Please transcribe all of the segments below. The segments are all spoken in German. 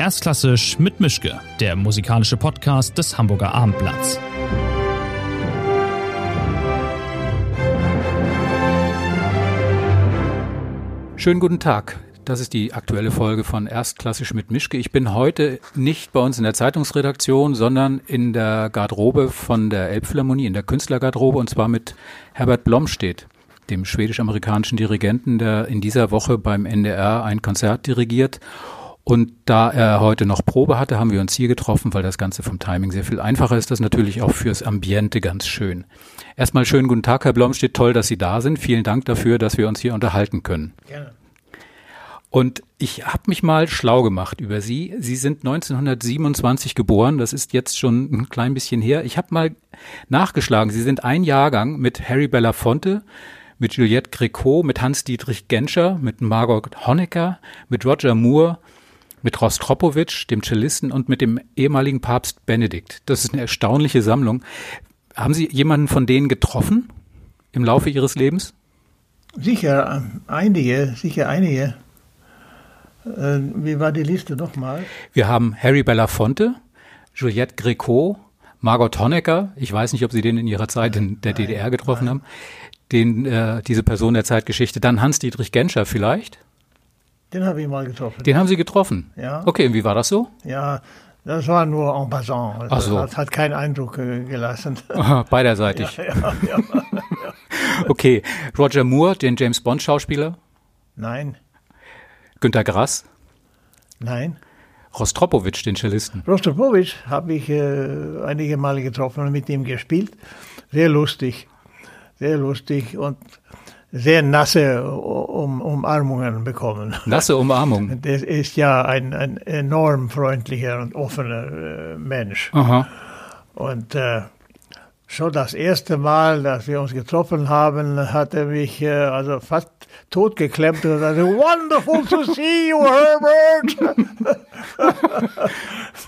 Erstklassisch mit Mischke, der musikalische Podcast des Hamburger Abendblatts. Schönen guten Tag. Das ist die aktuelle Folge von Erstklassisch mit Mischke. Ich bin heute nicht bei uns in der Zeitungsredaktion, sondern in der Garderobe von der Elbphilharmonie, in der Künstlergarderobe, und zwar mit Herbert Blomstedt, dem schwedisch-amerikanischen Dirigenten, der in dieser Woche beim NDR ein Konzert dirigiert und da er heute noch Probe hatte, haben wir uns hier getroffen, weil das Ganze vom Timing sehr viel einfacher ist. Das natürlich auch fürs Ambiente ganz schön. Erstmal schönen guten Tag, Herr Blomstedt. Toll, dass Sie da sind. Vielen Dank dafür, dass wir uns hier unterhalten können. Gerne. Und ich habe mich mal schlau gemacht über Sie. Sie sind 1927 geboren. Das ist jetzt schon ein klein bisschen her. Ich habe mal nachgeschlagen. Sie sind ein Jahrgang mit Harry Belafonte, mit Juliette Gréco, mit Hans-Dietrich Genscher, mit Margot Honecker, mit Roger Moore, mit Rostropowitsch, dem Cellisten und mit dem ehemaligen Papst Benedikt. Das ist eine erstaunliche Sammlung. Haben Sie jemanden von denen getroffen im Laufe Ihres Lebens? Sicher einige, sicher einige. Äh, wie war die Liste nochmal? Wir haben Harry Belafonte, Juliette Gréco, Margot Honecker. Ich weiß nicht, ob Sie den in Ihrer Zeit in der nein, DDR getroffen nein. haben. Den, äh, diese Person der Zeitgeschichte. Dann Hans-Dietrich Genscher vielleicht. Den habe ich mal getroffen. Den haben Sie getroffen? Ja. Okay, und wie war das so? Ja, das war nur en passant. Ach so. Das hat keinen Eindruck äh, gelassen. Aha, beiderseitig. Ja, ja, ja, okay, Roger Moore, den James Bond Schauspieler? Nein. Günter Grass? Nein. Rostropowitsch, den Cellisten? Rostropowitsch habe ich äh, einige Male getroffen und mit ihm gespielt. Sehr lustig, sehr lustig und sehr nasse um Umarmungen bekommen. Nasse Umarmung? Das ist ja ein, ein enorm freundlicher und offener äh, Mensch. Aha. Und äh, schon das erste Mal, dass wir uns getroffen haben, hat er mich äh, also fast totgeklemmt und sagte, wonderful to see you, Herbert!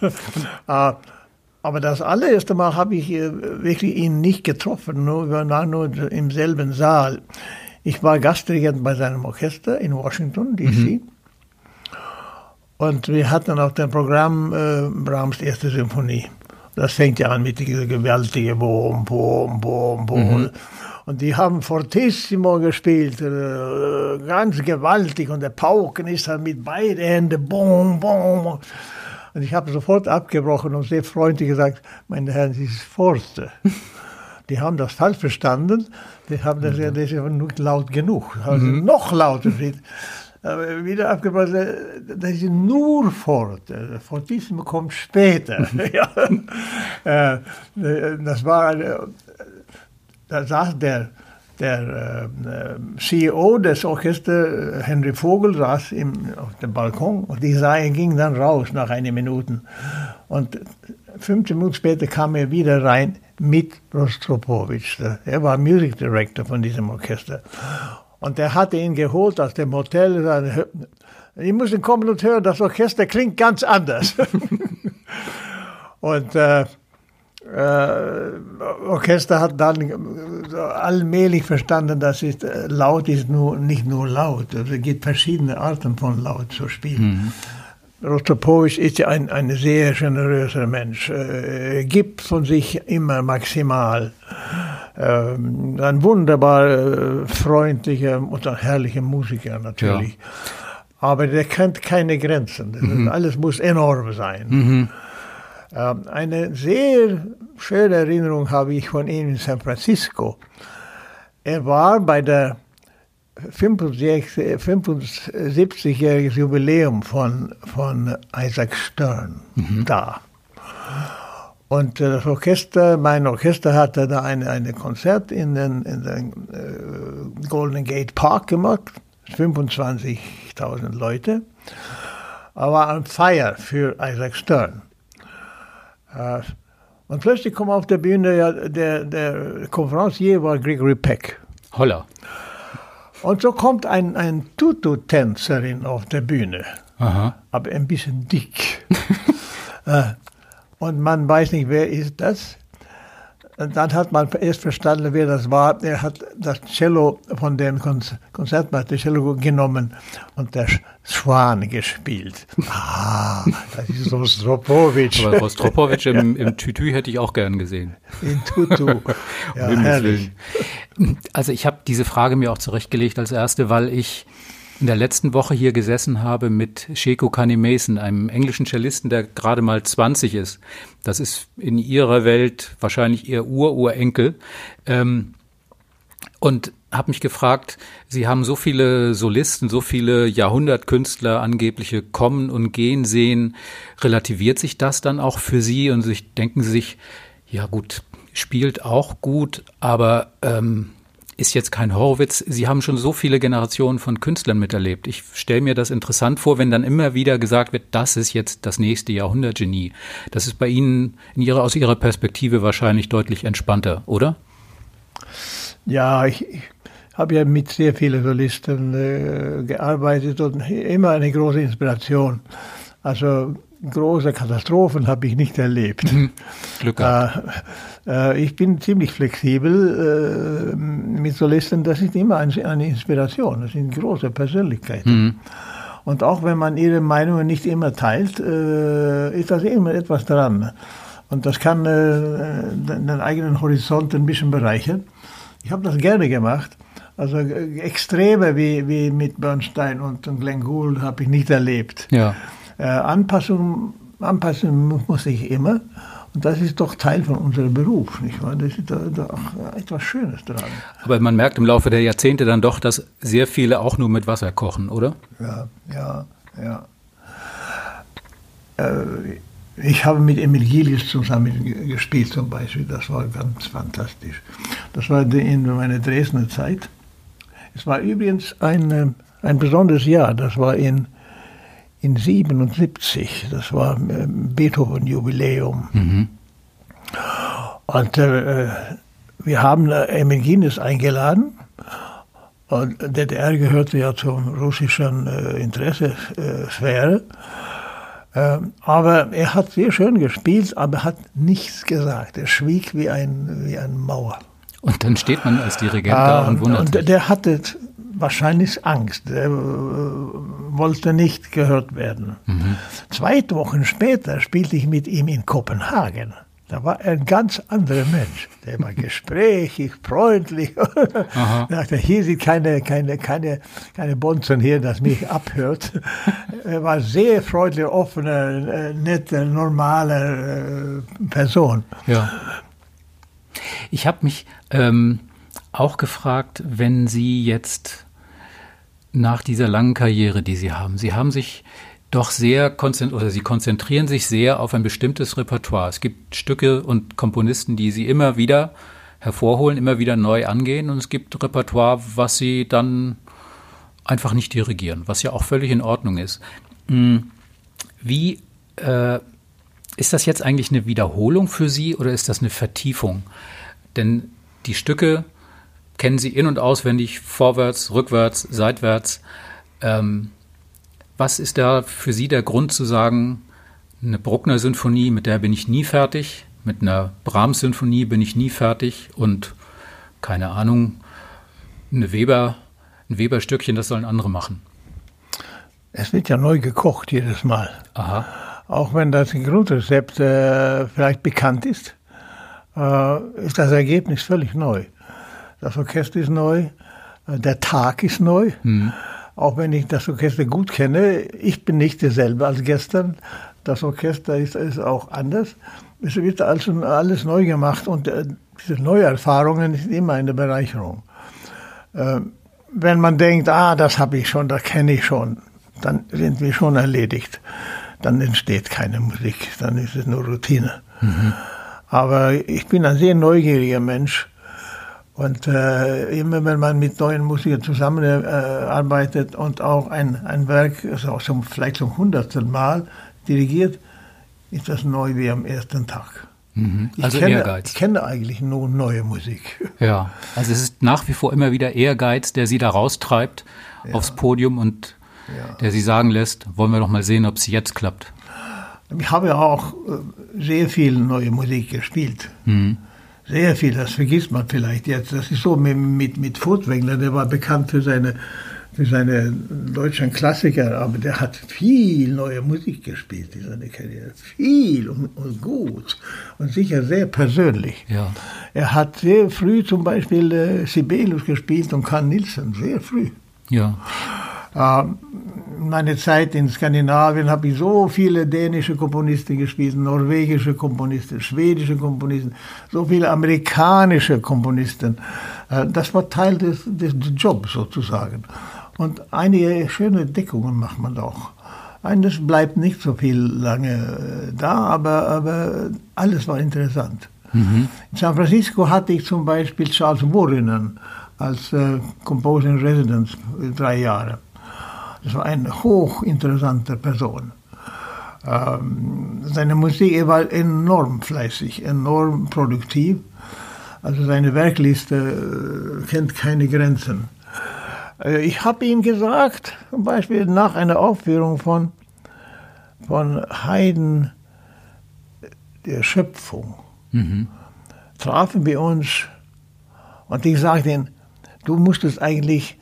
ah, aber das allererste Mal habe ich äh, wirklich ihn nicht getroffen, nur, wir waren nur im selben Saal. Ich war Gastdirigent bei seinem Orchester in Washington, D.C. Mhm. Und wir hatten auf dem Programm äh, Brahms erste Symphonie. Das fängt ja an mit dieser gewaltigen Boom, Boom, Boom, Boom. Mhm. Und die haben Fortissimo gespielt, äh, ganz gewaltig. Und der Pauken ist dann mit beiden Händen, Boom, Boom. Und ich habe sofort abgebrochen und sehr freundlich gesagt, meine Herren, das ist Forte. Die haben das falsch verstanden. Die haben das, mhm. das ist nicht laut genug. Also mhm. Noch lauter. Aber wieder abgebracht, das ist nur fort. Fortissimo kommt später. ja. Äh, das war, da saß der, der äh, CEO des Orchesters, Henry Vogel, saß im, auf dem Balkon und die Reihe ging dann raus nach einigen Minuten. Und 15 Minuten später kam er wieder rein mit Rostropowitsch. Er war Music Director von diesem Orchester. Und er hatte ihn geholt aus dem Hotel. Ich muss kommen und hören, das Orchester klingt ganz anders. und äh, äh, Orchester hat dann allmählich verstanden, dass es äh, laut ist nur, nicht nur laut. Also es gibt verschiedene Arten von laut zu spielen. Mhm. Rostropowitsch ist ja ein, ein sehr generöser Mensch, äh, gibt von sich immer maximal. Ähm, ein wunderbar äh, freundlicher und ein herrlicher Musiker natürlich. Ja. Aber der kennt keine Grenzen. Mhm. Alles muss enorm sein. Mhm. Ähm, eine sehr schöne Erinnerung habe ich von ihm in San Francisco. Er war bei der 75-jähriges Jubiläum von, von Isaac Stern mhm. da. Und das Orchester, mein Orchester hatte da ein eine Konzert in den, in den äh, Golden Gate Park gemacht, 25.000 Leute. Aber ein Feier für Isaac Stern. Äh, und plötzlich kommt auf der Bühne, ja, der, der Konferencier war Gregory Peck. Holla. Und so kommt ein, ein Tutu-Tänzerin auf der Bühne, Aha. aber ein bisschen dick. Äh, und man weiß nicht, wer ist das. Dann hat man erst verstanden, wer das war. Er hat das Cello von dem Konzertmeister Cello genommen und der Schwan gespielt. Ah, das ist Rostropowitsch. Aber Rostropowitsch im, im Tütü hätte ich auch gern gesehen. In Tutu. Ja, herrlich. Also ich habe diese Frage mir auch zurechtgelegt als erste, weil ich in der letzten Woche hier gesessen habe mit Sheko Kani Mason, einem englischen Cellisten, der gerade mal 20 ist. Das ist in ihrer Welt wahrscheinlich ihr Ururenkel. Ähm, und habe mich gefragt, Sie haben so viele Solisten, so viele Jahrhundertkünstler angebliche kommen und gehen sehen. Relativiert sich das dann auch für Sie und sich denken Sie sich, ja gut, spielt auch gut, aber ähm, ist jetzt kein Horowitz. Sie haben schon so viele Generationen von Künstlern miterlebt. Ich stelle mir das interessant vor, wenn dann immer wieder gesagt wird, das ist jetzt das nächste Jahrhundertgenie. Das ist bei Ihnen in Ihrer, aus Ihrer Perspektive wahrscheinlich deutlich entspannter, oder? Ja, ich, ich habe ja mit sehr vielen Solisten äh, gearbeitet und immer eine große Inspiration. Also große Katastrophen habe ich nicht erlebt. Mhm. Glück gehabt. Äh, äh, ich bin ziemlich flexibel äh, mit Solisten. Das ist immer eine, eine, Inspiration. Das sind große Persönlichkeiten. Mhm. Und auch wenn man ihre Meinungen nicht immer teilt, äh, ist das immer etwas dran. Und das kann äh, den eigenen Horizont ein bisschen bereichern. Ich habe das gerne gemacht. Also äh, Extreme wie, wie mit Bernstein und Glenn Gould habe ich nicht erlebt. Ja. Äh, Anpassung, Anpassen muss ich immer. Und das ist doch Teil von unserem Beruf, nicht wahr? Das ist da, da auch etwas Schönes dran. Aber man merkt im Laufe der Jahrzehnte dann doch, dass sehr viele auch nur mit Wasser kochen, oder? Ja, ja, ja. Äh, ich habe mit Emil Gillis zusammen gespielt zum Beispiel. Das war ganz fantastisch. Das war in meiner Dresdner Zeit. Es war übrigens ein, äh, ein besonderes Jahr. Das war in in 77, das war äh, Beethoven-Jubiläum. Mhm. Und äh, wir haben Emil Guinness eingeladen. Und DDR gehörte ja zur russischen äh, Interessesphäre. Äh, aber er hat sehr schön gespielt, aber hat nichts gesagt. Er schwieg wie ein, wie eine Mauer. Und dann steht man als Dirigent da und wundert und sich. Der hatte wahrscheinlich Angst. Er äh, wollte nicht gehört werden. Mhm. Zwei Wochen später spielte ich mit ihm in Kopenhagen. Da war er ein ganz anderer Mensch. Der war gesprächig, freundlich. dachte, hier sind keine, keine, keine, keine Bonzen hier, das mich abhört. er war sehr freundlich, offene, nette, normale äh, Person. Ja. Ich habe mich ähm, auch gefragt, wenn Sie jetzt nach dieser langen Karriere, die Sie haben, Sie haben sich doch sehr konzentriert oder Sie konzentrieren sich sehr auf ein bestimmtes Repertoire. Es gibt Stücke und Komponisten, die Sie immer wieder hervorholen, immer wieder neu angehen und es gibt Repertoire, was Sie dann einfach nicht dirigieren, was ja auch völlig in Ordnung ist. Hm, wie äh, ist das jetzt eigentlich eine Wiederholung für Sie oder ist das eine Vertiefung? Denn die Stücke kennen sie in- und auswendig, vorwärts, rückwärts, seitwärts. Ähm, was ist da für Sie der Grund zu sagen, eine Bruckner-Sinfonie, mit der bin ich nie fertig, mit einer Brahms-Sinfonie bin ich nie fertig und keine Ahnung, eine Weber, ein Weber-Stückchen, das sollen andere machen? Es wird ja neu gekocht jedes Mal. Aha. Auch wenn das Grundrezept äh, vielleicht bekannt ist, äh, ist das Ergebnis völlig neu. Das Orchester ist neu, äh, der Tag ist neu. Mhm. Auch wenn ich das Orchester gut kenne, ich bin nicht derselbe als gestern. Das Orchester ist, ist auch anders. Es wird also alles neu gemacht und äh, diese Neuerfahrungen sind immer eine Bereicherung. Äh, wenn man denkt, ah, das habe ich schon, das kenne ich schon, dann sind wir schon erledigt. Dann entsteht keine Musik, dann ist es nur Routine. Mhm. Aber ich bin ein sehr neugieriger Mensch und äh, immer wenn man mit neuen Musikern zusammenarbeitet äh, und auch ein, ein Werk also zum, vielleicht zum hundertsten Mal dirigiert, ist das neu wie am ersten Tag. Mhm. Also ich kenne, Ehrgeiz. Ich kenne eigentlich nur neue Musik. Ja, also es ist nach wie vor immer wieder Ehrgeiz, der Sie da raustreibt ja. aufs Podium und ja. der Sie sagen lässt, wollen wir doch mal sehen, ob es jetzt klappt. Ich habe ja auch äh, sehr viel neue Musik gespielt. Mhm Sehr viel, das vergisst man vielleicht jetzt. Das ist so mit, mit, mit Furtwängler, der war bekannt für seine, für seine deutschen Klassiker, aber der hat viel neue Musik gespielt in seiner Karriere. Viel und, und gut und sicher sehr persönlich. Ja. Er hat sehr früh zum Beispiel äh, Sibelius gespielt und Carl Nielsen, sehr früh. Ja. Ähm, meine Zeit in Skandinavien habe ich so viele dänische Komponisten gespielt, norwegische Komponisten, schwedische Komponisten, so viele amerikanische Komponisten. Äh, das war Teil des, des Jobs sozusagen. Und einige schöne Deckungen macht man doch. Eines bleibt nicht so viel lange äh, da, aber, aber alles war interessant. Mhm. In San Francisco hatte ich zum Beispiel Charles Warrenen als äh, Composer in Residence drei Jahre. Das war eine hochinteressante Person. Ähm, seine Musik, er war enorm fleißig, enorm produktiv. Also seine Werkliste äh, kennt keine Grenzen. Äh, ich habe ihm gesagt, zum Beispiel nach einer Aufführung von, von Haydn, der Schöpfung, mhm. trafen wir uns und ich sagte ihm, du musstest eigentlich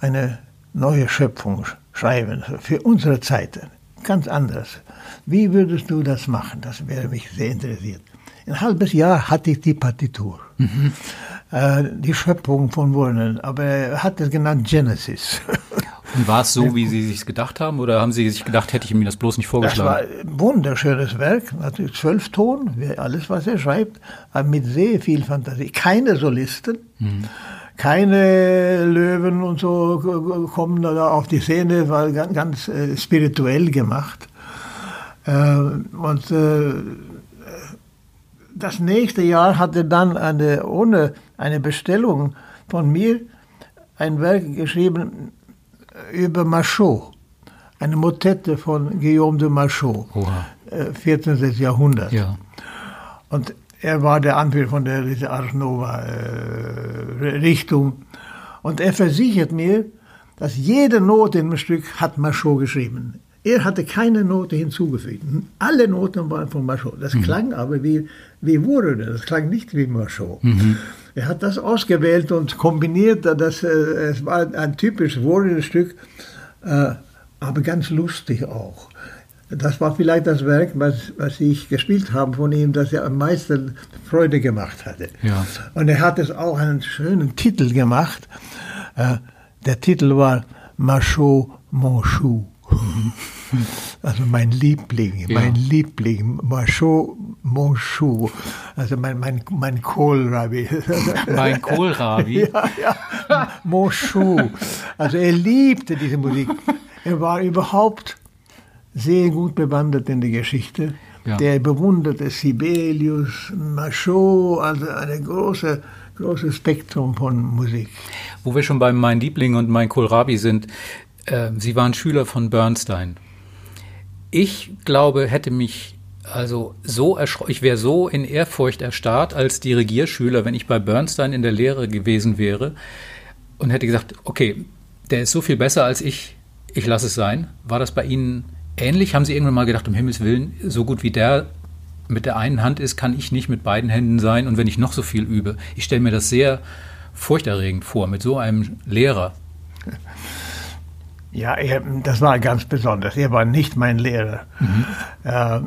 eine neue Schöpfung schreiben für unsere Zeit. Ganz anders. Wie würdest du das machen? Das wäre mich sehr interessiert. Ein halbes Jahr hatte ich die Partitur. Mhm. Äh, die Schöpfung von Warren, aber er hat es genannt Genesis. Und war es so, wie Sie sich gedacht haben, oder haben Sie sich gedacht, hätte ich mir das bloß nicht vorgeschlagen? Das war ein wunderschönes Werk, natürlich zwölf Ton, alles, was er schreibt, aber mit sehr viel Fantasie. Keine Solisten. Mhm keine Löwen und so kommen da auf die Szene, war ganz, ganz äh, spirituell gemacht. Äh, und äh, das nächste Jahr hatte dann eine, ohne eine Bestellung von mir ein Werk geschrieben über Machot, eine Motette von Guillaume de Machot, Oha. 14. Äh, Jahrhundert. Ja. Und er war der Anführer von der Ars Nova äh, Richtung. Und er versichert mir, dass jede Note im Stück hat Machot geschrieben. Er hatte keine Note hinzugefügt. Alle Noten waren von Machot. Das mhm. klang aber wie, wie Wurde, das klang nicht wie Machot. Mhm. Er hat das ausgewählt und kombiniert, dass, äh, es war ein typisch Wurde-Stück, äh, aber ganz lustig auch. Das war vielleicht das Werk, was, was ich gespielt habe von ihm, das er am meisten Freude gemacht hatte. Ja. Und er hat es auch einen schönen Titel gemacht. Äh, der Titel war Machot Monchou. Also mein Liebling, ja. mein Liebling, Machot Monchou, also mein, mein, mein Kohlrabi. Mein Kohlrabi? ja, ja, Monchou. Also er liebte diese Musik. Er war überhaupt sehr gut bewandert in die Geschichte. Ja. Der bewunderte Sibelius, Machot, also ein großes große Spektrum von Musik. Wo wir schon bei Mein Liebling und Mein Kohlrabi sind, äh, Sie waren Schüler von Bernstein. Ich glaube, hätte mich also so ich wäre so in Ehrfurcht erstarrt als Dirigierschüler, wenn ich bei Bernstein in der Lehre gewesen wäre und hätte gesagt, okay, der ist so viel besser als ich, ich lasse es sein. War das bei Ihnen ähnlich? Haben Sie irgendwann mal gedacht, um Himmels Willen, so gut wie der mit der einen Hand ist, kann ich nicht mit beiden Händen sein und wenn ich noch so viel übe. Ich stelle mir das sehr furchterregend vor, mit so einem Lehrer. Ja, er, das war ganz besonders. Er war nicht mein Lehrer. Mhm. Äh,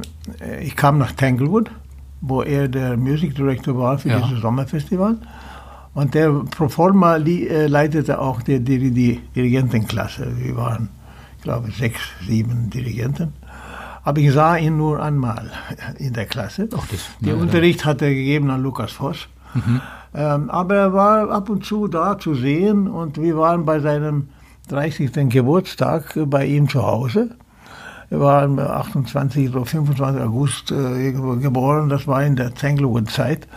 ich kam nach Tanglewood, wo er der Music Director war für ja. dieses Sommerfestival. Und der pro forma äh, leitete auch die, die, die Dirigentenklasse. Wir waren glaube sechs, sieben Dirigenten. Aber ich sah ihn nur einmal in der Klasse. Ach, das, Der Unterricht hat er gegeben an Lukas Voss. Mhm. Ähm, aber er war ab und zu da zu sehen und wir waren bei seinem 30. Geburtstag bei ihm zu Hause. Er war am 28. oder 25. August äh, geboren, das war in der Tanglewood-Zeit.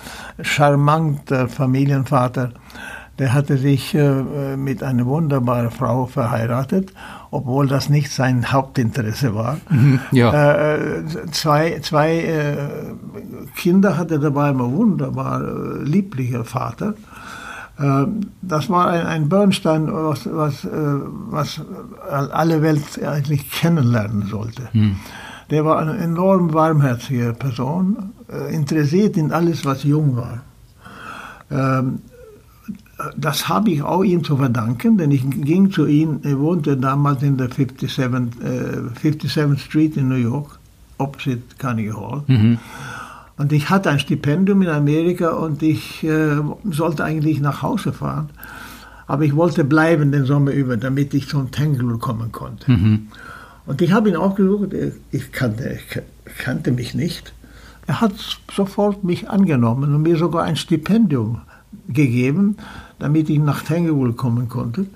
Charmanter Familienvater. Der hatte sich äh, mit einer wunderbaren Frau verheiratet obwohl das nicht sein Hauptinteresse war. Mhm, ja. Äh, zwei zwei äh, Kinder hatte dabei, ein wunderbar lieblicher Vater. Das war ein, ein Bernstein, was, was, was alle Welt eigentlich kennenlernen sollte. Mhm. Der war eine enorm warmherzige Person, interessiert in alles, was jung war. Ähm, das habe ich auch ihm zu verdanken, denn ich ging zu ihm, er wohnte damals in der 57, äh, 57th Street in New York, opposite Carnegie Hall. Mhm. Und ich hatte ein Stipendium in Amerika und ich äh, sollte eigentlich nach Hause fahren. Aber ich wollte bleiben den Sommer über, damit ich zum Tangle kommen konnte. Mhm. Und ich habe ihn aufgesucht, ich kannte, ich kannte mich nicht. Er hat sofort mich angenommen und mir sogar ein Stipendium gegeben, damit ich nach Tangle kommen konnte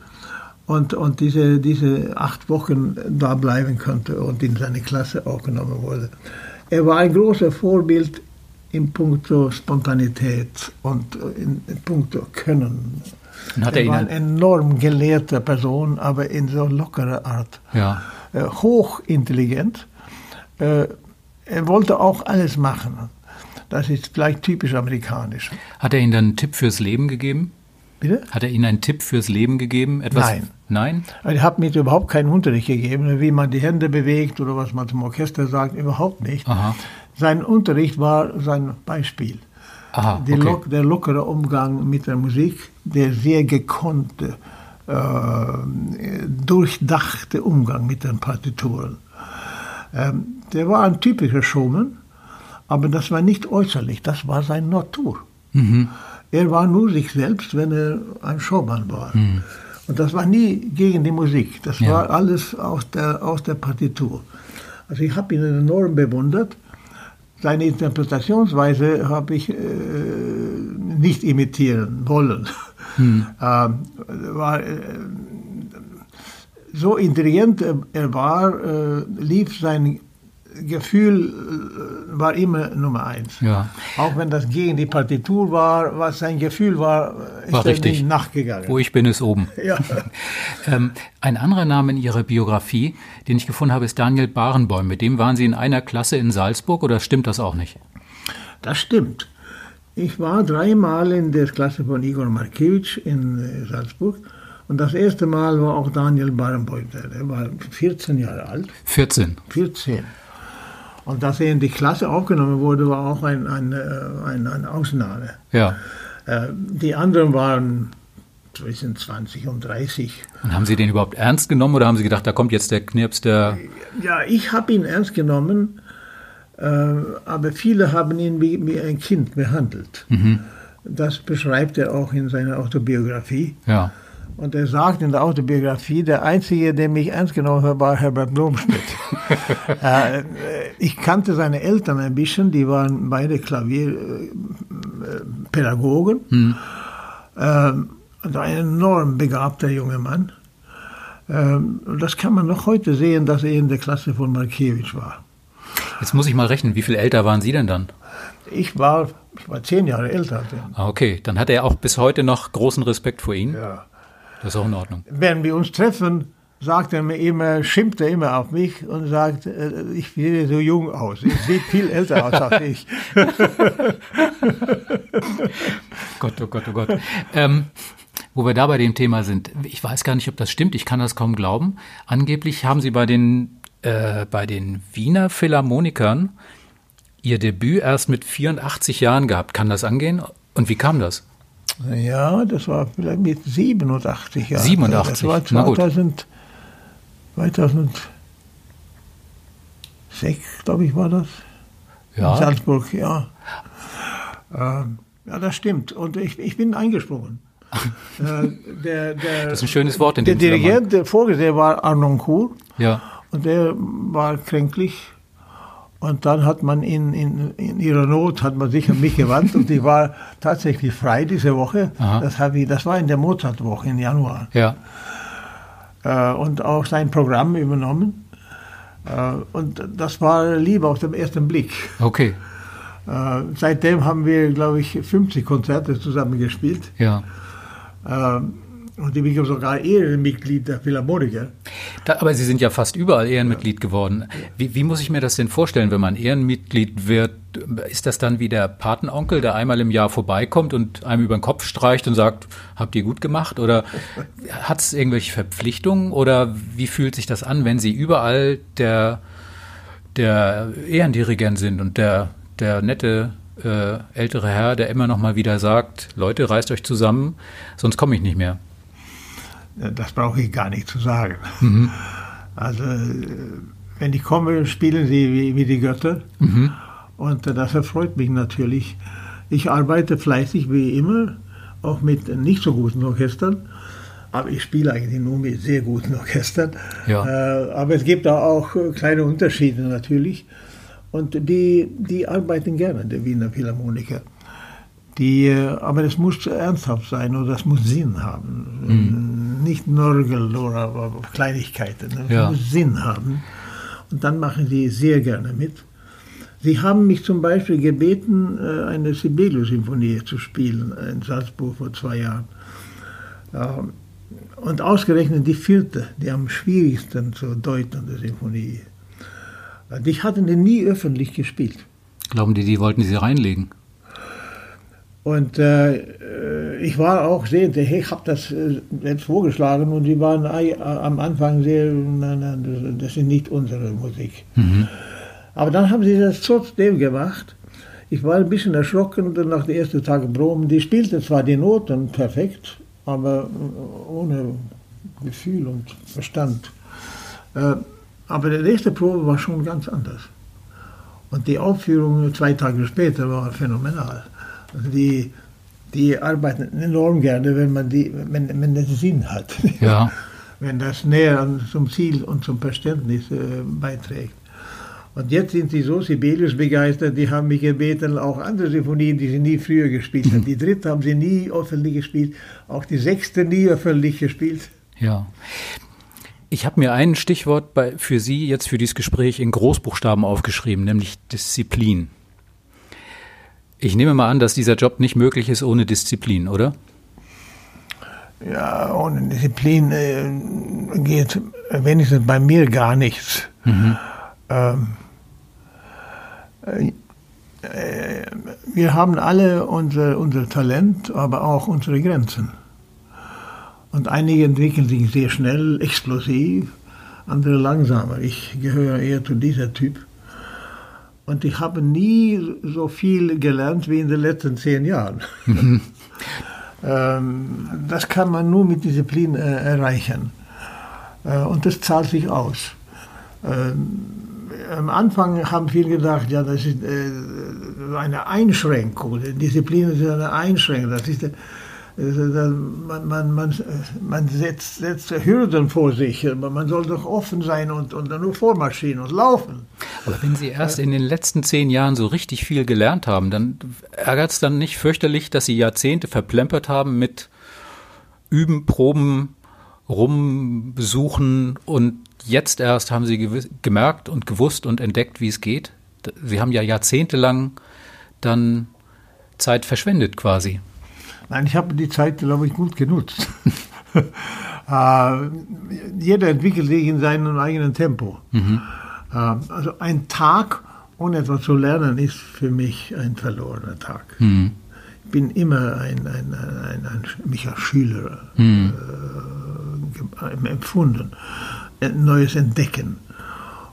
und, und diese, diese acht Wochen da bleiben konnte und in seine Klasse aufgenommen wurde. Er war ein großes Vorbild in puncto Spontanität und in, in puncto Können. er, er war eine enorm gelehrte Person, aber in so lockerer Art. Ja. Äh, hochintelligent. Äh, er wollte auch alles machen. Das ist vielleicht typisch amerikanisch. Hat er Ihnen dann einen Tipp fürs Leben gegeben? Bitte? Hat er Ihnen einen Tipp fürs Leben gegeben? Etwas Nein. Nein? Er hat mir überhaupt keinen Unterricht gegeben, wie man die Hände bewegt oder was man zum Orchester sagt, überhaupt nicht. Aha. Sein Unterricht war sein Beispiel. Aha, okay. Lo der lockere Umgang mit der Musik, der sehr gekonnte, äh, durchdachte Umgang mit den Partituren. Ähm, der war ein typischer Showman, aber das war nicht äußerlich, das war seine Natur. Mhm. Er war nur sich selbst, wenn er ein Showman war. Mhm. Und das war nie gegen die Musik, das ja. war alles aus der, aus der Partitur. Also ich habe ihn enorm bewundert. Seine Interpretationsweise habe ich äh, nicht imitieren wollen. Mhm. Ähm, war, äh, so intelligent er war, äh, lief sein Gefühl äh, war immer Nummer eins. Ja. Auch wenn das gegen die Partitur war, was sein Gefühl war, ist war richtig. nachgegangen. Wo ich bin, ist oben. Ja. ähm, ein anderer Name in Ihrer Biografie, den ich gefunden habe, ist Daniel Barenboim. Mit dem waren Sie in einer Klasse in Salzburg oder stimmt das auch nicht? Das stimmt. Ich war dreimal in der Klasse von Igor Markiewicz in äh, Salzburg. Und das erste Mal war auch Daniel Barenboim. Der war 14 Jahre alt. 14? 14. Und dass er in die Klasse aufgenommen wurde, war auch ein, ein, äh, ein, eine Ausnahme. Ja. Äh, die anderen waren zwischen 20 und 30. Und haben Sie den überhaupt ernst genommen oder haben Sie gedacht, da kommt jetzt der Knirps, der... Ja, ich habe ihn ernst genommen, äh, aber viele haben ihn wie, wie ein Kind behandelt. Mhm. Das beschreibt er auch in seiner Autobiografie. Ja. Und er sagt in der Autobiografie, der Einzige, der mich ernst genommen hat, war Herbert Blomstedt. äh, ich kannte seine Eltern ein bisschen, die waren beide Klavierpädagogen. Hm. Ähm, ein enorm begabter junger Mann. Ähm, das kann man noch heute sehen, dass er in der Klasse von Markiewicz war. Jetzt muss ich mal rechnen, wie viel älter waren Sie denn dann? Ich war, ich war zehn Jahre älter. Ah, okay, dann hat er auch bis heute noch großen Respekt vor Ihnen. Ja. Das ist auch in Ordnung. Wenn wir uns treffen, sagt er mir immer, schimpft er immer auf mich und sagt, äh, ich sehe so jung aus. Ich sehe viel älter aus als ich. Gott, oh Gott, oh Gott. Ähm, wo wir da bei dem Thema sind, ich weiß gar nicht, ob das stimmt, ich kann das kaum glauben. Angeblich haben Sie bei den, äh, bei den Wiener Philharmonikern Ihr Debüt erst mit 84 Jahren gehabt. Kann das angehen? Und wie kam das? Ja, das war vielleicht mit 87 Jahren. 87, das war 2000, 2006, glaube ich, war das. Ja. In Salzburg, ja. Ähm, ja, das stimmt. Und ich, ich bin eingesprungen. äh, der, der, das ist ein schönes Wort in dem Der Dirigent, der Vorgesehene war Arnon Kuhl. Ja. Und der war kränklich und dann hat man in, in, in ihrer Not, hat man sich an mich gewandt und ich war tatsächlich frei diese Woche. Das, ich, das war in der Mozartwoche im Januar. Ja. Äh, und auch sein Programm übernommen. Äh, und das war Liebe auf den ersten Blick. Okay. Äh, seitdem haben wir, glaube ich, 50 Konzerte zusammen gespielt. Ja. Ähm, und ich bin sogar Ehrenmitglied der Philharmoniker. Da, aber Sie sind ja fast überall Ehrenmitglied ja. geworden. Wie, wie, muss ich mir das denn vorstellen, wenn man Ehrenmitglied wird? Ist das dann wie der Patenonkel, der einmal im Jahr vorbeikommt und einem über den Kopf streicht und sagt, habt ihr gut gemacht? Oder hat es irgendwelche Verpflichtungen? Oder wie fühlt sich das an, wenn Sie überall der, der Ehrendirigent sind und der, der nette äh, ältere Herr, der immer noch mal wieder sagt, Leute, reißt euch zusammen, sonst komme ich nicht mehr. Das brauche ich gar nicht zu sagen. Mhm. Also wenn ich komme, spielen sie wie, wie die Götter. Mhm. Und das erfreut mich natürlich. Ich arbeite fleißig wie immer, auch mit nicht so guten Orchestern. Aber ich spiele eigentlich nur mit sehr guten Orchestern. Ja. Äh, aber es gibt da auch kleine Unterschiede natürlich. Und die, die arbeiten gerne, der Wiener Philharmoniker. Die, äh, aber es muss ernsthaft sein oder das muss Sinn haben. Mhm. Nicht Nörgel oder Kleinigkeiten. Es ja. muss Sinn haben. Und dann machen sie sehr gerne mit. Sie haben mich zum Beispiel gebeten, äh, eine Sibelius-Symphonie zu spielen in Salzburg vor zwei Jahren. Und ausgerechnet die vierte, die am schwierigsten zu deutende Symphonie. Die hatten die nie öffentlich gespielt. Glauben die, die wollten sie reinlegen? Und äh, ich war auch sehr, ich habe das äh, jetzt vorgeschlagen und die waren äh, am Anfang sehr, nein, nein, das ist nicht unsere Musik. Mhm. Aber dann haben sie das trotzdem gemacht. Ich war ein bisschen erschrocken nach den ersten Tagen Proben. Die spielte zwar die Noten perfekt, aber ohne Gefühl und Verstand. Äh, aber die nächste Probe war schon ganz anders. Und die Aufführung zwei Tage später war phänomenal. Also die, die arbeiten enorm gerne, wenn man die, wenn, wenn das Sinn hat. Ja. wenn das näher zum Ziel und zum Verständnis äh, beiträgt. Und jetzt sind sie so Sibelius begeistert, die haben mich gebeten, auch andere Sinfonien, die sie nie früher gespielt haben. Die dritte haben sie nie öffentlich gespielt, auch die sechste nie öffentlich gespielt. Ja. Ich habe mir ein Stichwort bei, für Sie jetzt für dieses Gespräch in Großbuchstaben aufgeschrieben, nämlich Disziplin. Ich nehme mal an, dass dieser Job nicht möglich ist ohne Disziplin, oder? Ja, ohne Disziplin äh, geht wenigstens bei mir gar nichts. Mhm. Ähm, äh, wir haben alle unser, unser Talent, aber auch unsere Grenzen. Und einige entwickeln sich sehr schnell, explosiv, andere langsamer. Ich gehöre eher zu dieser Typ. Und ich habe nie so viel gelernt wie in den letzten zehn Jahren. Mhm. das kann man nur mit Disziplin äh, erreichen. Äh, und das zahlt sich aus. Ähm, am Anfang haben viele gedacht, ja, das ist äh, eine Einschränkung. Disziplin ist eine Einschränkung. Das ist man, man, man, man setzt, setzt, Hürden vor sich. Man soll doch offen sein und, und nur vormarschieren und laufen. Aber wenn Sie erst in den letzten zehn Jahren so richtig viel gelernt haben, dann ärgert es dann nicht fürchterlich, dass Sie Jahrzehnte verplempert haben mit Üben, Proben, Rumbesuchen und jetzt erst haben Sie gemerkt und gewusst und entdeckt, wie es geht? Sie haben ja jahrzehntelang dann Zeit verschwendet quasi. Nein, ich habe die Zeit, glaube ich, gut genutzt. äh, jeder entwickelt sich in seinem eigenen Tempo. Mhm. Äh, also ein Tag ohne etwas zu lernen ist für mich ein verlorener Tag. Mhm. Ich bin immer ein, ein, ein, ein mich als Schüler mhm. äh, empfunden. Neues Entdecken.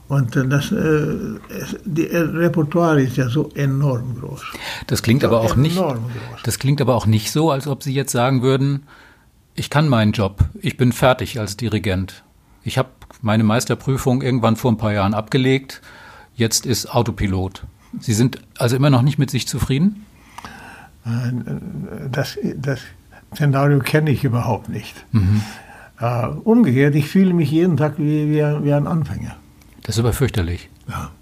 Und äh, das äh, die Repertoire ist ja so enorm groß. Das klingt so aber auch nicht. Das klingt aber auch nicht so, als ob Sie jetzt sagen würden: Ich kann meinen Job, ich bin fertig als Dirigent. Ich habe meine Meisterprüfung irgendwann vor ein paar Jahren abgelegt. Jetzt ist Autopilot. Sie sind also immer noch nicht mit sich zufrieden? Äh, das, das Szenario kenne ich überhaupt nicht. Mhm. Uh, umgekehrt, ich fühle mich jeden Tag wie, wie, wie ein Anfänger. Das ist aber fürchterlich. Ja.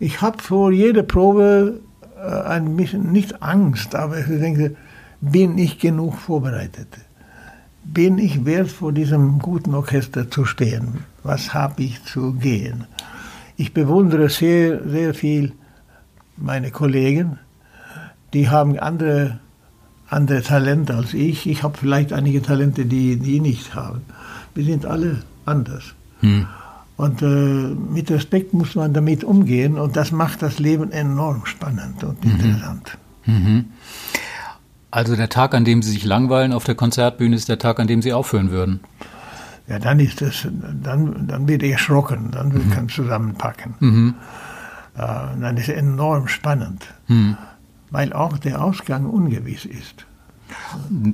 Ich habe vor jeder Probe äh, ein bisschen, nicht Angst, aber ich denke, bin ich genug vorbereitet? Bin ich wert, vor diesem guten Orchester zu stehen? Was habe ich zu gehen? Ich bewundere sehr, sehr viel meine Kollegen, die haben andere, andere Talente als ich. Ich habe vielleicht einige Talente, die die nicht haben. Wir sind alle anders. Hm. Und äh, mit Respekt muss man damit umgehen und das macht das Leben enorm spannend und mhm. interessant. Mhm. Also der Tag, an dem Sie sich langweilen auf der Konzertbühne, ist der Tag, an dem Sie aufhören würden. Ja, dann ist das, dann, dann wird erschrocken, dann wird mhm. man zusammenpacken. Mhm. Äh, das ist enorm spannend, hm. weil auch der Ausgang ungewiss ist.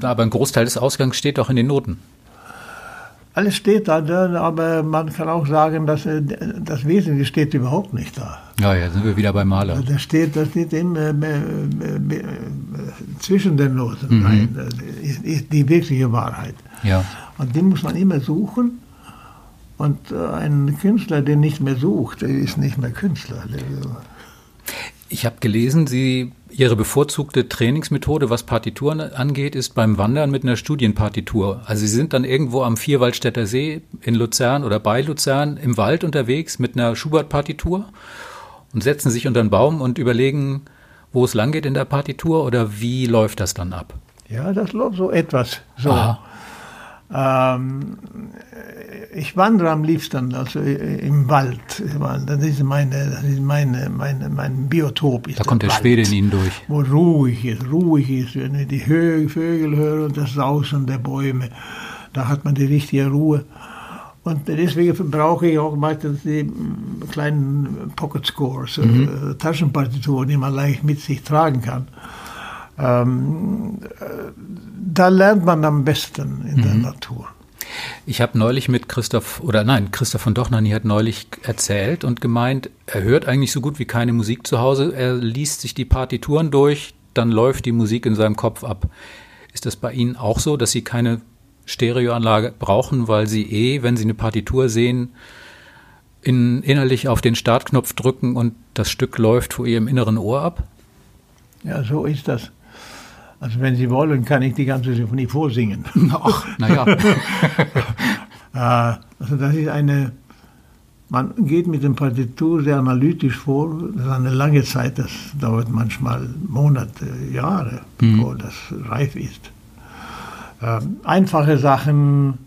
Aber ein Großteil des Ausgangs steht doch in den Noten. Alles steht da, aber man kann auch sagen, dass äh, das Wesentliche steht überhaupt nicht da. Ja, ja, sind wir wieder beim Maler. Das steht, das steht im, äh, äh, zwischen den Noten mhm. ist, ist, die wirkliche Wahrheit. Ja. Und die muss man immer suchen. Und ein Künstler, der nicht mehr sucht, der ist nicht mehr Künstler. Ich habe gelesen, Sie, Ihre bevorzugte Trainingsmethode, was Partituren angeht, ist beim Wandern mit einer Studienpartitur. Also Sie sind dann irgendwo am Vierwaldstätter See in Luzern oder bei Luzern im Wald unterwegs mit einer Schubert-Partitur und setzen sich unter einen Baum und überlegen, wo es langgeht in der Partitur oder wie läuft das dann ab? Ja, das läuft so etwas so. Ähm, ich wandere am liebsten also im Wald. Das ist meine, das ist meine, meine mein Biotop. da kommt der, der Schwede in Ihnen durch. Wo ruhig ist, ruhig ist, wenn ich die Vögel höre und das Sausen der Bäume. Da hat man die richtige Ruhe. Und deswegen brauche ich auch meistens die kleinen Pocket Scores, äh, mhm. Taschenpartituren, die man leicht mit sich tragen kann. Ähm, äh, da lernt man am besten in mhm. der Natur. Ich habe neulich mit Christoph, oder nein, Christoph von Dochnani hat neulich erzählt und gemeint, er hört eigentlich so gut wie keine Musik zu Hause. Er liest sich die Partituren durch, dann läuft die Musik in seinem Kopf ab. Ist das bei Ihnen auch so, dass Sie keine Stereoanlage brauchen, weil Sie eh, wenn Sie eine Partitur sehen, in, innerlich auf den Startknopf drücken und das Stück läuft vor Ihrem inneren Ohr ab? Ja, so ist das. Also wenn Sie wollen, kann ich die ganze Symphonie vorsingen. Ach, naja. Äh, also das ist eine, man geht mit dem Partitur sehr analytisch vor. Das ist eine lange Zeit, das dauert manchmal Monate, Jahre, mhm. bevor das reif ist. Ähm, einfache Sachen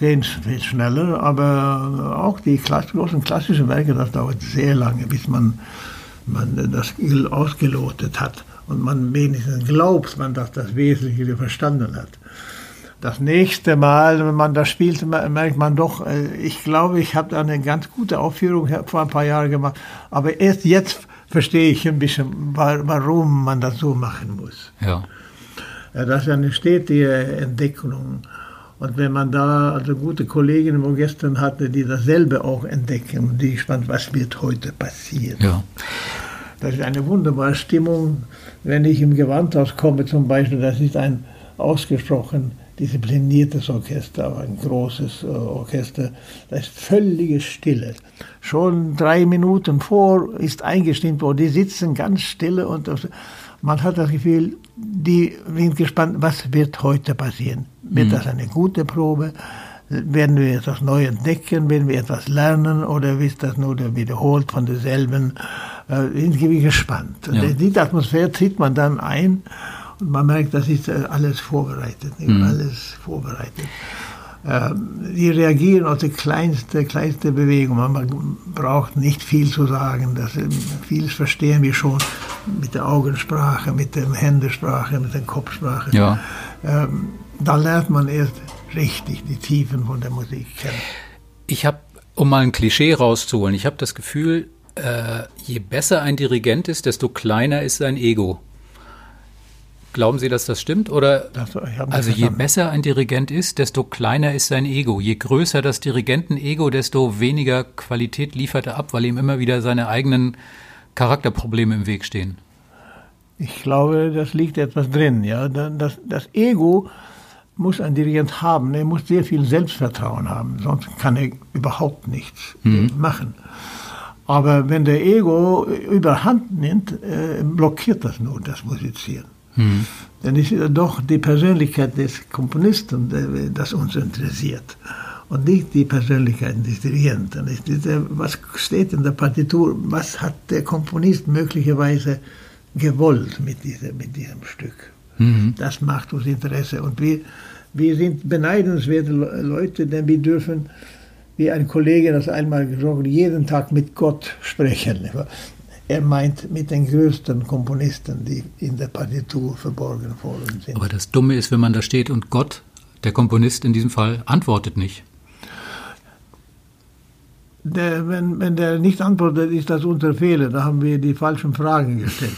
gehen viel schneller, aber auch die großen klassischen Werke, das dauert sehr lange, bis man, man das ausgelotet hat und man wenigstens glaubt, man dass das Wesentliche verstanden hat. Das nächste Mal, wenn man das spielt, merkt man doch, äh, ich glaube, ich habe da eine ganz gute Aufführung vor ein paar Jahren gemacht, aber erst jetzt verstehe ich ein bisschen, warum man das so machen muss. Ja. Das ist eine stetige Entdeckung. Und wenn man da also gute Kolleginnen im Orchester hatte, die dasselbe auch entdecken und die gespannt, was wird heute passieren. Ja. Das ist eine wunderbare Stimmung. Wenn ich im Gewandhaus komme zum Beispiel, das ist ein ausgesprochen diszipliniertes Orchester, aber ein großes äh, Orchester, da ist völlige Stille. Schon drei Minuten vor ist eingestimmt worden, die sitzen ganz stille und man hat das Gefühl, die sind gespannt, was wird heute passieren. Wird mhm. das eine gute Probe? Werden wir etwas neu entdecken? Werden wir etwas lernen? Oder ist das nur wiederholt von derselben irgendwie gespannt. Ja. Die Atmosphäre zieht man dann ein und man merkt, das ist äh, alles vorbereitet, mhm. alles vorbereitet. Ähm, die reagieren auf die kleinste, kleinste Bewegung. Man braucht nicht viel zu sagen. Das, ähm, vieles verstehen wir schon mit der Augensprache, mit der Händesprache, mit der Kopfsprache. Ja. Ähm, da lernt man erst richtig die Tiefen von der Musik kennen. Ich habe, um mal ein Klischee rauszuholen, ich habe das Gefühl, äh, je besser ein Dirigent ist, desto kleiner ist sein Ego. Glauben Sie, dass das stimmt? Oder das, also je besser ein Dirigent ist, desto kleiner ist sein Ego. Je größer das Dirigentenego, desto weniger Qualität liefert er ab, weil ihm immer wieder seine eigenen Charakterprobleme im Weg stehen. Ich glaube, das liegt etwas drin. Ja, das, das Ego muss ein Dirigent haben. Er muss sehr viel Selbstvertrauen haben, sonst kann er überhaupt nichts mhm. machen. Aber wenn der Ego überhand nimmt, äh, blockiert das nur das Musizieren. Mhm. Dann ist es doch die Persönlichkeit des Komponisten, das uns interessiert. Und nicht die Persönlichkeit des Dirigenten. Was steht in der Partitur? Was hat der Komponist möglicherweise gewollt mit diesem, mit diesem Stück? Mhm. Das macht uns Interesse. Und wir, wir sind beneidenswerte Leute, denn wir dürfen wie ein Kollege das einmal gesagt, jeden Tag mit Gott sprechen. Er meint mit den größten Komponisten, die in der Partitur verborgen worden sind. Aber das Dumme ist, wenn man da steht und Gott, der Komponist in diesem Fall, antwortet nicht. der, wenn, wenn der nicht antwortet, ist das unser Fehler. Da haben wir die falschen Fragen gestellt.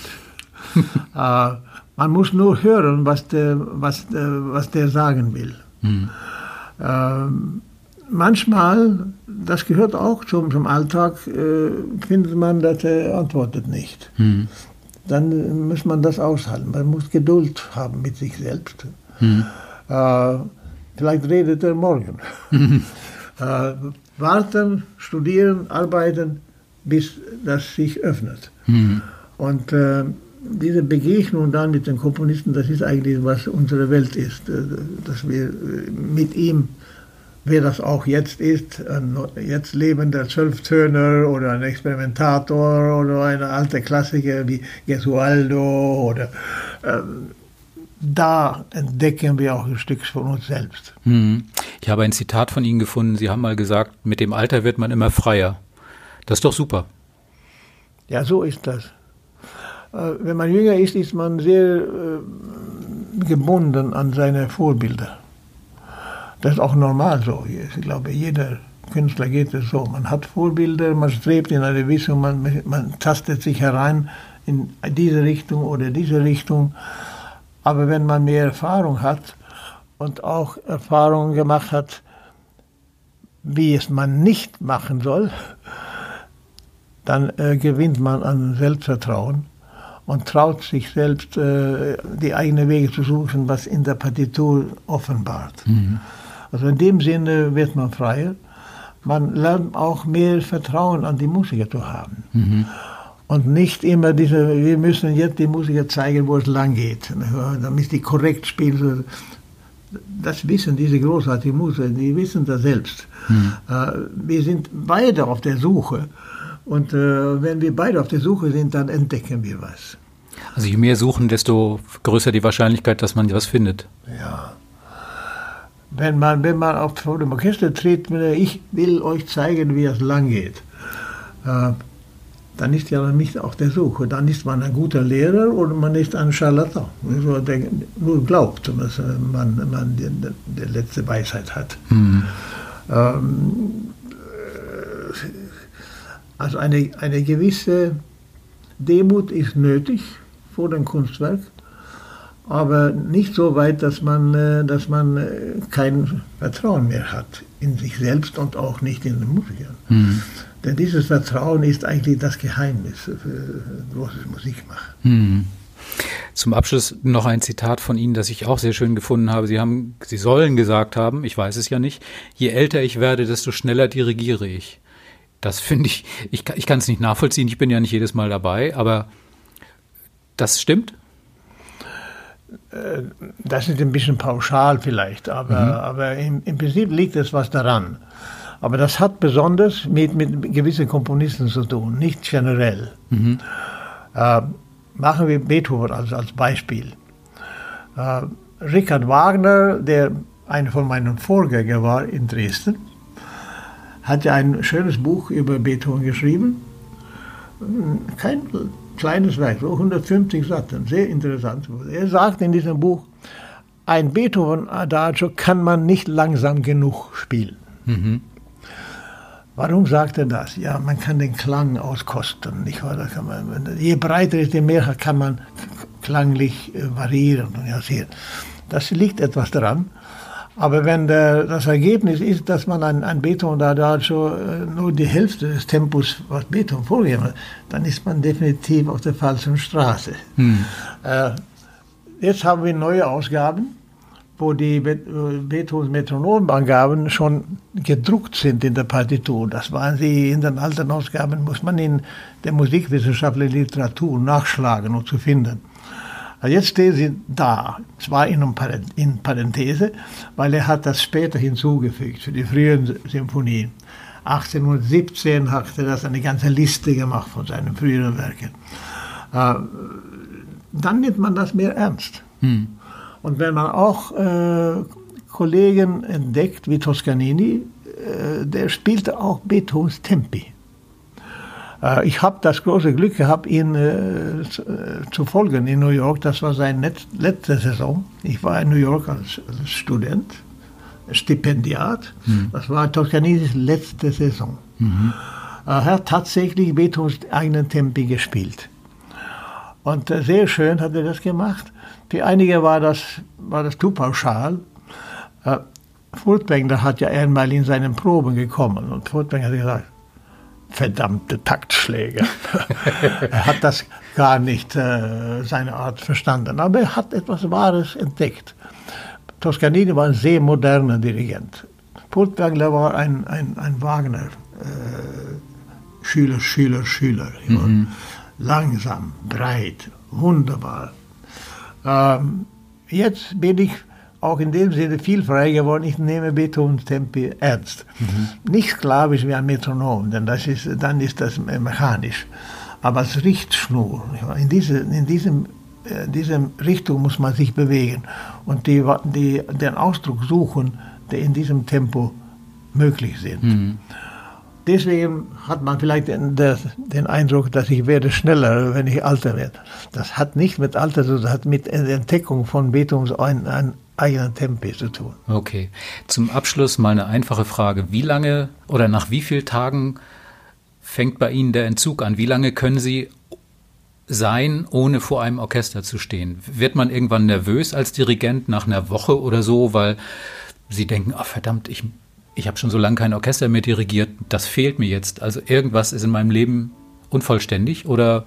äh, man muss nur hören, was der, was der, was der sagen will. Mhm. Äh, manchmal, das gehört auch zum, zum Alltag, äh, findet man, dass er antwortet nicht. Mhm. Dann muss man das aushalten. Man muss Geduld haben mit sich selbst. Mhm. Äh, vielleicht redet er morgen. äh, warten, studieren, arbeiten, bis das sich öffnet. Mhm. Und äh, diese Begegnung dann mit den Komponisten, das ist eigentlich, was unsere Welt ist, äh, dass wir äh, mit ihm, wer das auch jetzt ist, ein jetzt lebender Zwölftöner oder ein Experimentator oder eine alte Klassiker wie Gesualdo oder äh, da entdecken wir auch ein Stück von uns selbst. Hm. Ich habe ein Zitat von Ihnen gefunden. Sie haben mal gesagt, mit dem Alter wird man immer freier. Das ist doch super. Ja, so ist das. Äh, wenn man jünger ist, ist man sehr äh, gebunden an seine Vorbilder. Das ist auch normal so. Ich glaube, jeder Künstler geht es so. Man hat Vorbilder, man strebt in eine Richtung, man, man tastet sich herein in diese Richtung oder diese Richtung. Aber wenn man mehr Erfahrung hat und auch Erfahrungen gemacht hat, wie es man nicht machen soll, dann äh, gewinnt man an Selbstvertrauen und traut sich selbst, äh, die eigenen Wege zu suchen, was in der Partitur offenbart. Mhm. Also in dem Sinne wird man freier. Man lernt auch mehr Vertrauen an die Musiker zu haben. Mhm. Und nicht immer diese, wir müssen jetzt die Musiker zeigen, wo es lang geht, damit die korrekt spielen. Das wissen diese großartigen Musiker, die wissen das selbst. Mhm. Wir sind beide auf der Suche. Und äh, wenn wir beide auf der Suche sind, dann entdecken wir was. Also je mehr suchen, desto größer die Wahrscheinlichkeit, dass man was findet. Ja. Wenn man, wenn man auf dem Orchester tritt, ich will euch zeigen, wie es lang geht. Äh, dann ist ja nicht auf der Suche. Dann ist man ein guter Lehrer oder man ist ein Charlatan, der nur glaubt, dass man, man die, die letzte Weisheit hat. Mhm. Ähm, also eine, eine gewisse Demut ist nötig vor dem Kunstwerk, aber nicht so weit, dass man, äh, dass man äh, kein Vertrauen mehr hat in sich selbst und auch nicht in den Musikern. Mhm. Denn dieses Vertrauen ist eigentlich das Geheimnis für großes Musikmachen. Hm. Zum Abschluss noch ein Zitat von Ihnen, das ich auch sehr schön gefunden habe. Sie haben, Sie sollen gesagt haben, ich weiß es ja nicht, je älter ich werde, desto schneller dirigiere ich. Das finde ich, ich, ich kann es nicht nachvollziehen, ich bin ja nicht jedes Mal dabei, aber das stimmt? Äh, das ist ein bisschen pauschal vielleicht, aber, mhm. aber im, im Prinzip liegt es was daran. Aber das hat besonders mit, mit gewissen Komponisten zu tun, nicht generell. Mhm. Äh, machen wir Beethoven als, als Beispiel. Äh, Richard Wagner, der einer von meinen Vorgängern war in Dresden, hat ja ein schönes Buch über Beethoven geschrieben. Kein kleines Werk, so 150 Seiten, sehr interessant. Er sagt in diesem Buch, ein Beethoven-Adagio kann man nicht langsam genug spielen. Mhm. Warum sagt er das? Ja, man kann den Klang auskosten. Nicht wahr? man, je breiter ist, je mehr kann man klanglich äh, variieren. Das liegt etwas daran. Aber wenn der, das Ergebnis ist, dass man ein, ein Beton da, da schon äh, nur die Hälfte des Tempos, was Beton vorgegeben hat, dann ist man definitiv auf der falschen Straße. Hm. Äh, jetzt haben wir neue Ausgaben wo die Beethovens Metronomangaben schon gedruckt sind in der Partitur. Das waren sie in den alten Ausgaben, muss man in der musikwissenschaftlichen Literatur nachschlagen, um zu finden. Also jetzt stehen sie da, zwar in, in Parenthese, weil er hat das später hinzugefügt für die frühen Symphonien. 1817 hat er das eine ganze Liste gemacht von seinen früheren Werken. Äh, dann nimmt man das mehr ernst. Hm. Und wenn man auch äh, Kollegen entdeckt, wie Toscanini, äh, der spielte auch Beethovens Tempi. Äh, ich habe das große Glück gehabt, ihn äh, zu, äh, zu, folgen in New York. Das war seine letzte Saison. Ich war in New York als, als Student, Stipendiat. Hm. Das war Toscaninis letzte Saison. Mhm. Er hat tatsächlich Beethovens eigenen Tempi gespielt. Und äh, sehr schön hat er das gemacht. Für einige war das, war das zu pauschal. Äh, Furtwängler hat ja einmal in seinen Proben gekommen und Furtwängler hat gesagt, verdammte Taktschläge. er hat das gar nicht äh, seine Art verstanden, aber er hat etwas Wahres entdeckt. Toscanini war ein sehr moderner Dirigent. Furtwängler war ein, ein, ein Wagner. Äh, Schüler, Schüler, Schüler. Mhm. Langsam, breit, wunderbar. Ähm, jetzt bin ich auch in dem Sinne viel freier geworden. Ich nehme Beethovens Tempi ernst. Mhm. Nicht sklavisch wie ein Metronom, denn das ist, dann ist das mechanisch. Aber als Richtschnur. In, diese, in diesem in diesem Richtung muss man sich bewegen und die, die, den Ausdruck suchen, der in diesem Tempo möglich sind. Mhm. Deswegen hat man vielleicht den, den, Eindruck, dass ich werde schneller, wenn ich alter werde. Das hat nicht mit Alter zu tun, das hat mit der Entdeckung von Beethovens ein, ein eigenen Tempi zu tun. Okay. Zum Abschluss mal eine einfache Frage. Wie lange oder nach wie vielen Tagen fängt bei Ihnen der Entzug an? Wie lange können Sie sein, ohne vor einem Orchester zu stehen? Wird man irgendwann nervös als Dirigent nach einer Woche oder so, weil Sie denken, ach verdammt, ich ich habe schon so lange kein Orchester mehr dirigiert, das fehlt mir jetzt. Also irgendwas ist in meinem Leben unvollständig oder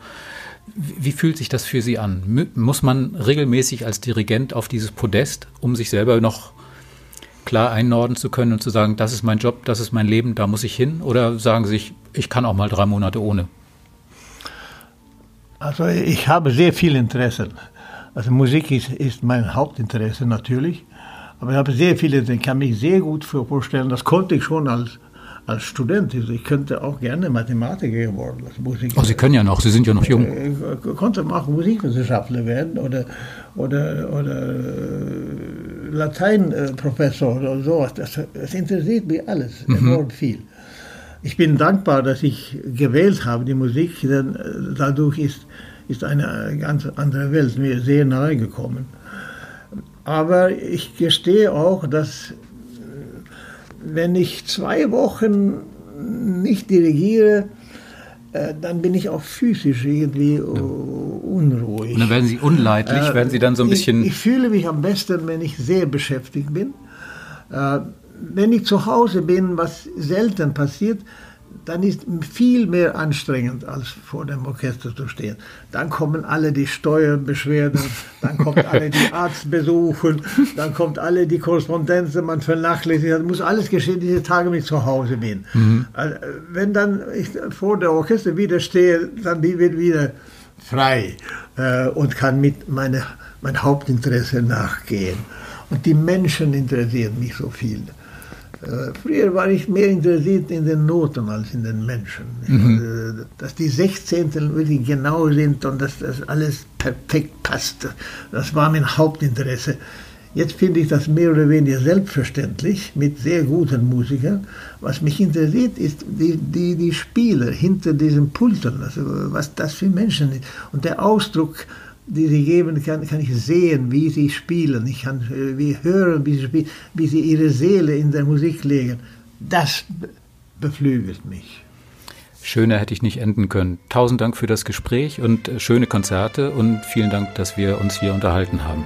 wie fühlt sich das für Sie an? Muss man regelmäßig als Dirigent auf dieses Podest, um sich selber noch klar einnorden zu können und zu sagen, das ist mein Job, das ist mein Leben, da muss ich hin? Oder sagen Sie sich, ich kann auch mal drei Monate ohne? Also ich habe sehr viel Interesse. Also Musik ist, ist mein Hauptinteresse natürlich. Aber ich habe sehr viele, ich kann mich sehr gut vorstellen, das konnte ich schon als, als Student. Ich könnte auch gerne Mathematiker geworden. Musiker. Oh, Sie können ja noch, Sie sind ja noch jung. Ich konnte auch Musikwissenschaftler werden oder, oder, oder äh, Lateinprofessor oder sowas. Das, das interessiert mich alles mhm. enorm viel. Ich bin dankbar, dass ich gewählt habe, die Musik, denn äh, dadurch ist, ist eine ganz andere Welt mir sehr nahe gekommen. Aber ich gestehe auch, dass äh, wenn ich zwei Wochen nicht dirigiere, äh, dann bin ich auch physisch irgendwie ja. unruhig. Und dann werden Sie unleidlich, äh, werden Sie dann so ein bisschen. Ich, ich, fühle mich am besten, wenn ich sehr beschäftigt bin. wenn ich zu Hause bin, was selten passiert, dann ist viel mehr anstrengend, als vor dem Orchester zu stehen. Dann kommen alle die Steuerbeschwerden, dann kommt alle die Arztbesuche, dann kommt alle die Korrespondenzen, man vernachlässigt, das muss alles geschehen, diese Tage, wenn ich zu Hause bin. Mhm. Also, wenn dann ich vor der Orchester wieder stehe, dann bin ich wieder frei äh, und kann mit meine, mein Hauptinteresse nachgehen. Und die Menschen interessieren mich so viel. Äh, früher war ich mehr interessiert in den Noten als in den Menschen. Mhm. Äh, dass die Sechzehntel wirklich genau sind und dass das alles perfekt passt, das war mein Hauptinteresse. Jetzt finde ich das mehr oder weniger selbstverständlich mit sehr guten Musikern. Was mich interessiert, ist die, die, die Spieler hinter diesen Pulten, also was das für Menschen sind. Und der Ausdruck, die sie geben, kann, kann ich sehen, wie sie spielen. Ich kann äh, wie hören, wie sie spielen, wie sie ihre Seele in der Musik legen. Das beflügelt mich. Schöner hätte ich nicht enden können. Tausend Dank für das Gespräch und äh, schöne Konzerte und vielen Dank, dass wir uns hier unterhalten haben.